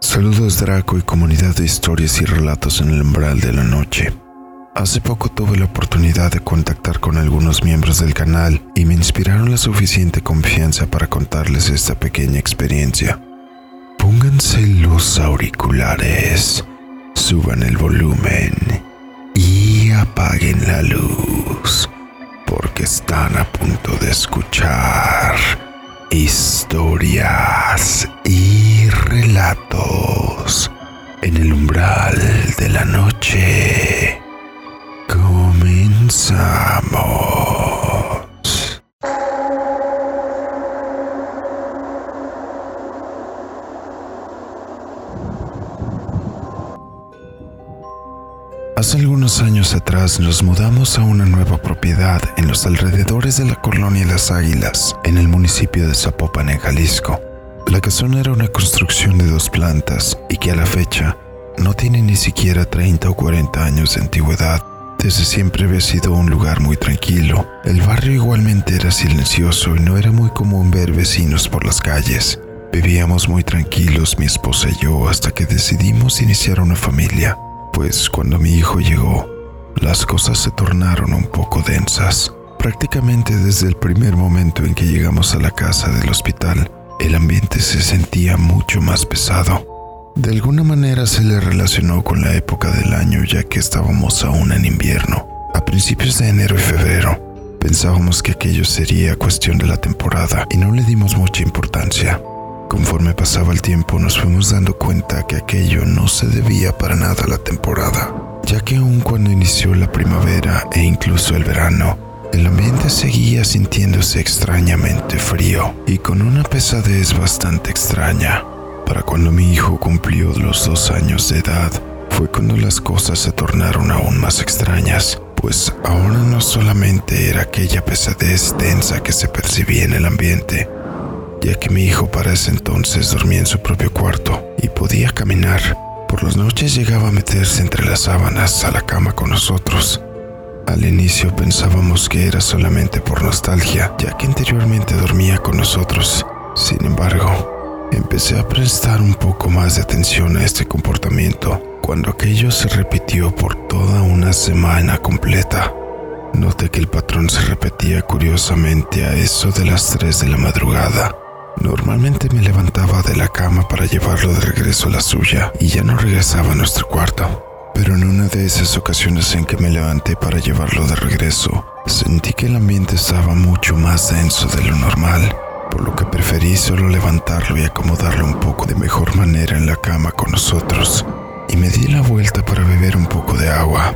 Saludos Draco y comunidad de historias y relatos en el umbral de la noche. Hace poco tuve la oportunidad de contactar con algunos miembros del canal y me inspiraron la suficiente confianza para contarles esta pequeña experiencia. Pónganse los auriculares, suban el volumen y apaguen la luz porque están a punto de escuchar historias y relatos en el umbral de la noche. Comenzamos. Hace algunos años atrás nos mudamos a una nueva propiedad en los alrededores de la colonia Las Águilas, en el municipio de Zapopan, en Jalisco. La casona era una construcción de dos plantas y que a la fecha no tiene ni siquiera 30 o 40 años de antigüedad. Desde siempre había sido un lugar muy tranquilo. El barrio igualmente era silencioso y no era muy común ver vecinos por las calles. Vivíamos muy tranquilos mi esposa y yo hasta que decidimos iniciar una familia pues cuando mi hijo llegó, las cosas se tornaron un poco densas. Prácticamente desde el primer momento en que llegamos a la casa del hospital, el ambiente se sentía mucho más pesado. De alguna manera se le relacionó con la época del año ya que estábamos aún en invierno. A principios de enero y febrero, pensábamos que aquello sería cuestión de la temporada y no le dimos mucha importancia. Conforme pasaba el tiempo nos fuimos dando cuenta que aquello no se debía para nada a la temporada, ya que aun cuando inició la primavera e incluso el verano, el ambiente seguía sintiéndose extrañamente frío y con una pesadez bastante extraña. Para cuando mi hijo cumplió los dos años de edad, fue cuando las cosas se tornaron aún más extrañas, pues ahora no solamente era aquella pesadez densa que se percibía en el ambiente, ya que mi hijo para ese entonces dormía en su propio cuarto y podía caminar. Por las noches llegaba a meterse entre las sábanas a la cama con nosotros. Al inicio pensábamos que era solamente por nostalgia, ya que anteriormente dormía con nosotros. Sin embargo, empecé a prestar un poco más de atención a este comportamiento cuando aquello se repitió por toda una semana completa. Noté que el patrón se repetía curiosamente a eso de las 3 de la madrugada Normalmente me levantaba de la cama para llevarlo de regreso a la suya y ya no regresaba a nuestro cuarto. Pero en una de esas ocasiones en que me levanté para llevarlo de regreso, sentí que el ambiente estaba mucho más denso de lo normal, por lo que preferí solo levantarlo y acomodarlo un poco de mejor manera en la cama con nosotros, y me di la vuelta para beber un poco de agua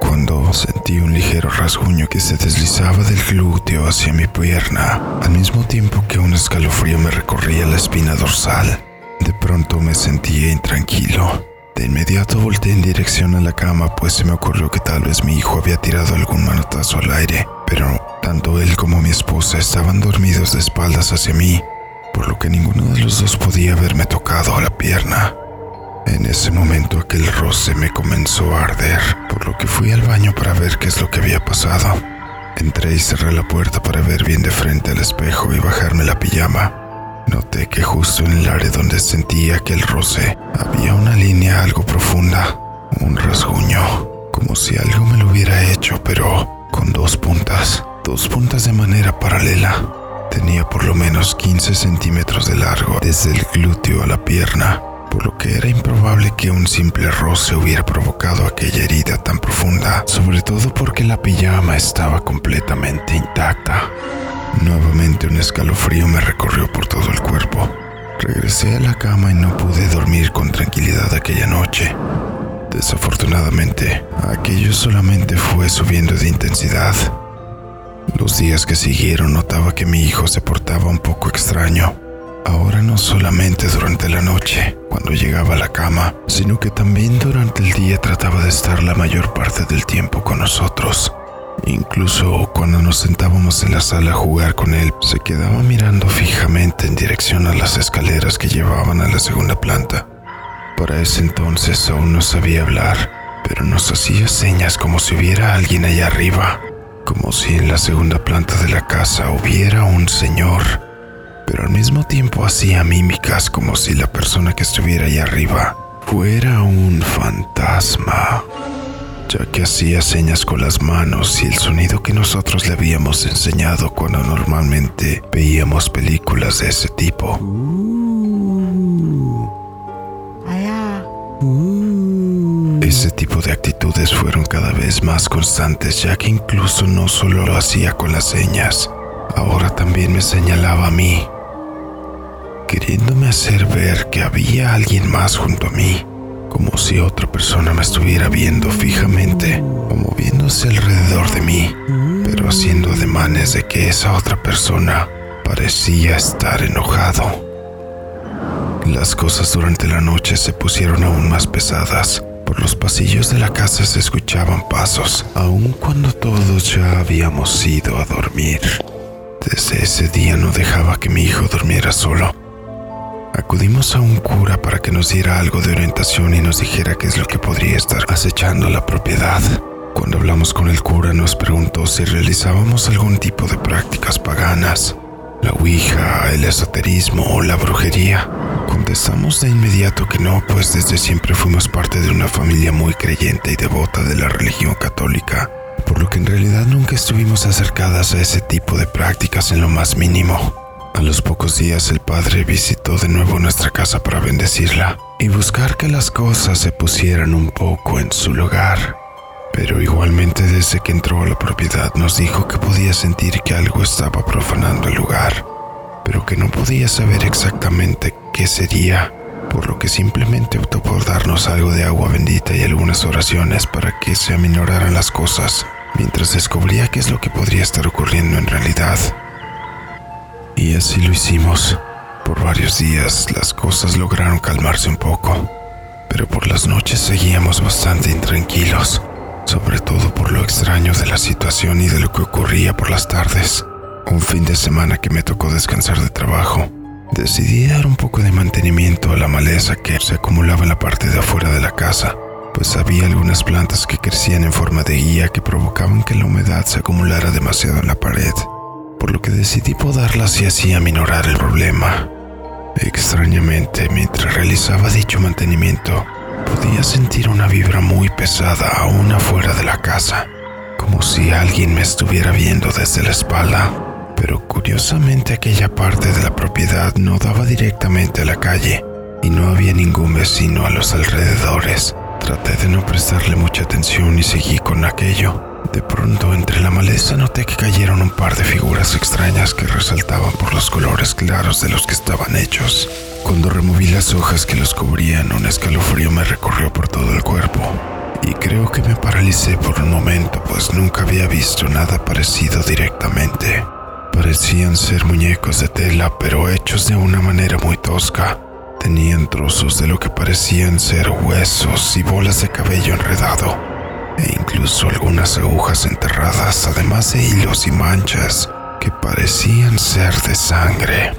cuando sentí un ligero rasguño que se deslizaba del glúteo hacia mi pierna, al mismo tiempo que un escalofrío me recorría la espina dorsal. De pronto me sentí intranquilo. De inmediato volteé en dirección a la cama, pues se me ocurrió que tal vez mi hijo había tirado algún manotazo al aire, pero tanto él como mi esposa estaban dormidos de espaldas hacia mí, por lo que ninguno de los dos podía haberme tocado la pierna. En ese momento aquel roce me comenzó a arder, por lo que fui al baño para ver qué es lo que había pasado. Entré y cerré la puerta para ver bien de frente al espejo y bajarme la pijama. Noté que justo en el área donde sentía aquel roce había una línea algo profunda, un rasguño, como si algo me lo hubiera hecho, pero con dos puntas, dos puntas de manera paralela. Tenía por lo menos 15 centímetros de largo desde el glúteo a la pierna por lo que era improbable que un simple roce hubiera provocado aquella herida tan profunda, sobre todo porque la pijama estaba completamente intacta. Nuevamente un escalofrío me recorrió por todo el cuerpo. Regresé a la cama y no pude dormir con tranquilidad aquella noche. Desafortunadamente, aquello solamente fue subiendo de intensidad. Los días que siguieron notaba que mi hijo se portaba un poco extraño. Ahora no solamente durante la noche, cuando llegaba a la cama, sino que también durante el día trataba de estar la mayor parte del tiempo con nosotros. Incluso cuando nos sentábamos en la sala a jugar con él, se quedaba mirando fijamente en dirección a las escaleras que llevaban a la segunda planta. Para ese entonces aún no sabía hablar, pero nos hacía señas como si hubiera alguien allá arriba, como si en la segunda planta de la casa hubiera un señor pero al mismo tiempo hacía mímicas como si la persona que estuviera ahí arriba fuera un fantasma, que hacía señas con las manos y el sonido que nosotros le habíamos enseñado cuando normalmente veíamos películas de ese tipo. Ese tipo de actitudes fueron cada vez más constantes, ya que incluso no solo lo hacía con las señas, ahora también me señalaba a mí, queriéndome hacer ver que había alguien más junto a mí, como si otra persona me estuviera viendo fijamente o moviéndose alrededor de mí, pero haciendo ademanes de que esa otra persona parecía estar enojado. Las cosas durante la noche se pusieron aún más pesadas por los pasillos de la casa se escuchaban pasos, aun cuando todos ya habíamos ido a dormir. Desde ese día no dejaba que mi hijo durmiera solo. Acudimos a un cura para que nos diera algo de orientación y nos dijera qué es lo que podría estar acechando la propiedad. Cuando hablamos con el cura nos preguntó si realizábamos algún tipo de prácticas paganas la Ouija, el esoterismo o la brujería? Contestamos de inmediato que no, pues desde siempre fuimos parte de una familia muy creyente y devota de la religión católica, por lo que en realidad nunca estuvimos acercadas a ese tipo de prácticas en lo más mínimo. A los pocos días el padre visitó de nuevo nuestra casa para bendecirla y buscar que las cosas se pusieran un poco en su lugar. Pero igualmente desde que entró a la propiedad nos dijo que podía sentir que algo estaba profanando el lugar, pero que no podía saber exactamente qué sería, por lo que simplemente optó por darnos algo de agua bendita y algunas oraciones para que se aminoraran las cosas, mientras descubría qué es lo que podría estar ocurriendo en realidad. Y así lo hicimos. Por varios días las cosas lograron calmarse un poco, pero por las noches seguíamos bastante intranquilos sobre todo por lo extraño de la situación y de lo que ocurría por las tardes. Un fin de semana que me tocó descansar de trabajo, decidí dar un poco de mantenimiento a la maleza que se acumulaba en la parte de afuera de la casa, pues había algunas plantas que crecían en forma de guía que provocaban que la humedad se acumulara demasiado en la pared, que decidí podarlas y así aminorar el problema. Extrañamente, mientras realizaba dicho mantenimiento, Podía sentir una vibra muy pesada aún afuera de la casa, como si alguien me estuviera viendo desde la espalda. Pero curiosamente aquella parte de la propiedad no daba directamente a la calle y no había ningún vecino a los alrededores. Traté de no prestarle mucha atención y seguí con aquello. De pronto, entre la maleza noté que cayeron un par de figuras extrañas que resaltaban por los colores claros de los que estaban hechos. Cuando removí las hojas que los cubrían, un escalofrío me recorrió por todo el cuerpo. Y creo que me paralicé por un momento, pues nunca había visto nada parecido directamente. Parecían ser muñecos de tela, pero hechos de una manera muy tosca. Tenían trozos de lo que parecían ser huesos y bolas de cabello enredado e incluso algunas agujas enterradas, además de hilos y manchas que parecían ser de sangre.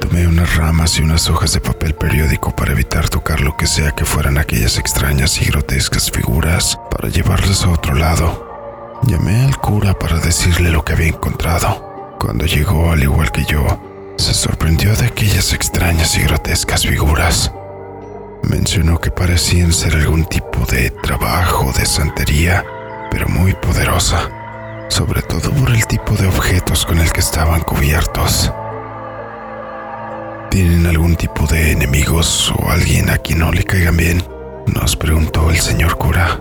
Tomé unas ramas y unas hojas de papel periódico para evitar tocar lo que sea que fueran aquellas extrañas y grotescas figuras para llevarlas a otro lado. Llamé al cura para decirle lo que había encontrado. Cuando llegó, al igual que yo, se sorprendió de aquellas extrañas y grotescas figuras. Mencionó que parecían ser algún tipo de trabajo de santería, pero muy poderosa, sobre todo por el tipo de objetos con el que estaban cubiertos. ¿Tienen algún tipo de enemigos o alguien a quien no le caigan bien? Nos preguntó el señor cura.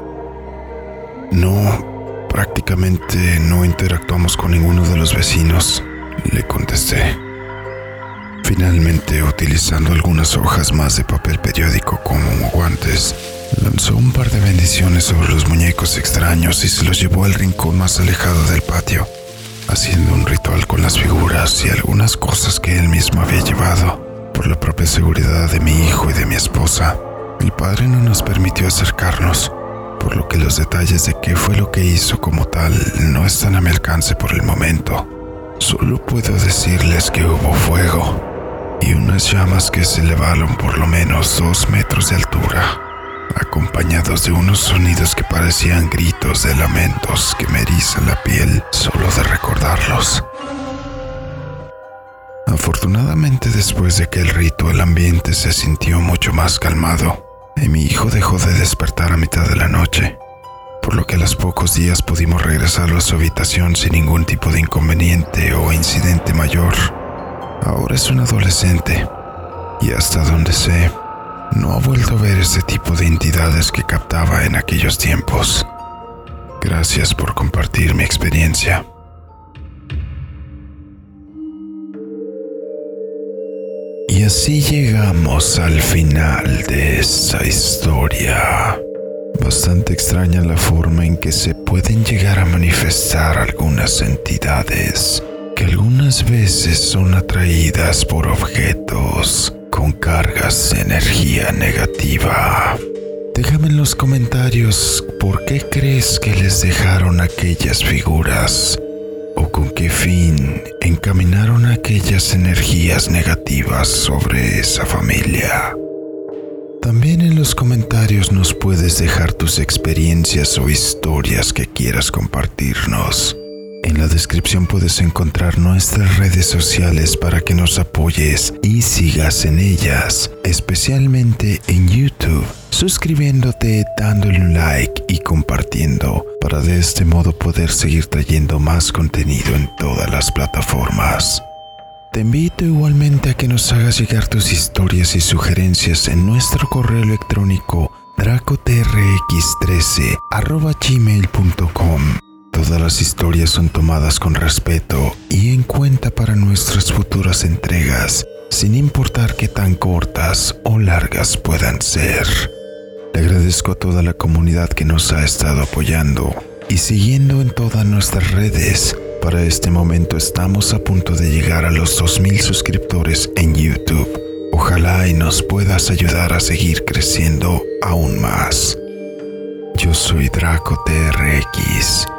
No, prácticamente no interactuamos con ninguno de los vecinos, le contesté. Finalmente, utilizando algunas hojas más de papel periódico como guantes, lanzó un par de bendiciones sobre los muñecos extraños y se los llevó al rincón más alejado del patio, haciendo un ritual con las figuras y algunas cosas que él mismo había llevado. Por la propia seguridad de mi hijo y de mi esposa, el padre no nos permitió acercarnos, por lo que los detalles de qué fue lo que hizo como tal no están a mi alcance por el momento. Solo puedo decirles que hubo fuego y unas llamas que se elevaron por lo menos dos metros de altura, acompañados de unos sonidos que parecían gritos de lamentos que me erizan la piel solo de recordarlos. Afortunadamente después de que el rito el ambiente se sintió mucho más calmado y mi hijo dejó de despertar a mitad de la noche, por lo que a los pocos días pudimos regresar a su habitación sin ningún tipo de inconveniente o incidente mayor. Ahora es un adolescente y hasta donde sé, no ha vuelto a ver ese tipo de entidades que captaba en aquellos tiempos. Gracias por compartir mi experiencia. Y así llegamos al final de esta historia. Bastante extraña la forma en que se pueden llegar a manifestar algunas entidades que algunas veces son atraídas por objetos con cargas de energía negativa. Déjame en los comentarios por qué crees que les dejaron aquellas figuras o con qué fin encaminaron aquellas energías negativas sobre esa familia. También en los comentarios nos puedes dejar tus experiencias o historias que quieras compartirnos. En la descripción puedes encontrar nuestras redes sociales para que nos apoyes y sigas en ellas, especialmente en YouTube, suscribiéndote, dándole un like y compartiendo para de este modo poder seguir trayendo más contenido en todas las plataformas. Te invito igualmente a que nos hagas llegar tus historias y sugerencias en nuestro correo electrónico dracotrx13 gmail.com Todas las historias son tomadas con respeto y en cuenta para nuestras futuras entregas, sin importar qué tan cortas o largas puedan ser. Le agradezco a toda la comunidad que nos ha estado apoyando y siguiendo en todas nuestras redes. Para este momento estamos a punto de llegar a los 2.000 suscriptores en YouTube. Ojalá y nos puedas ayudar a seguir creciendo aún más. Yo soy Draco TRX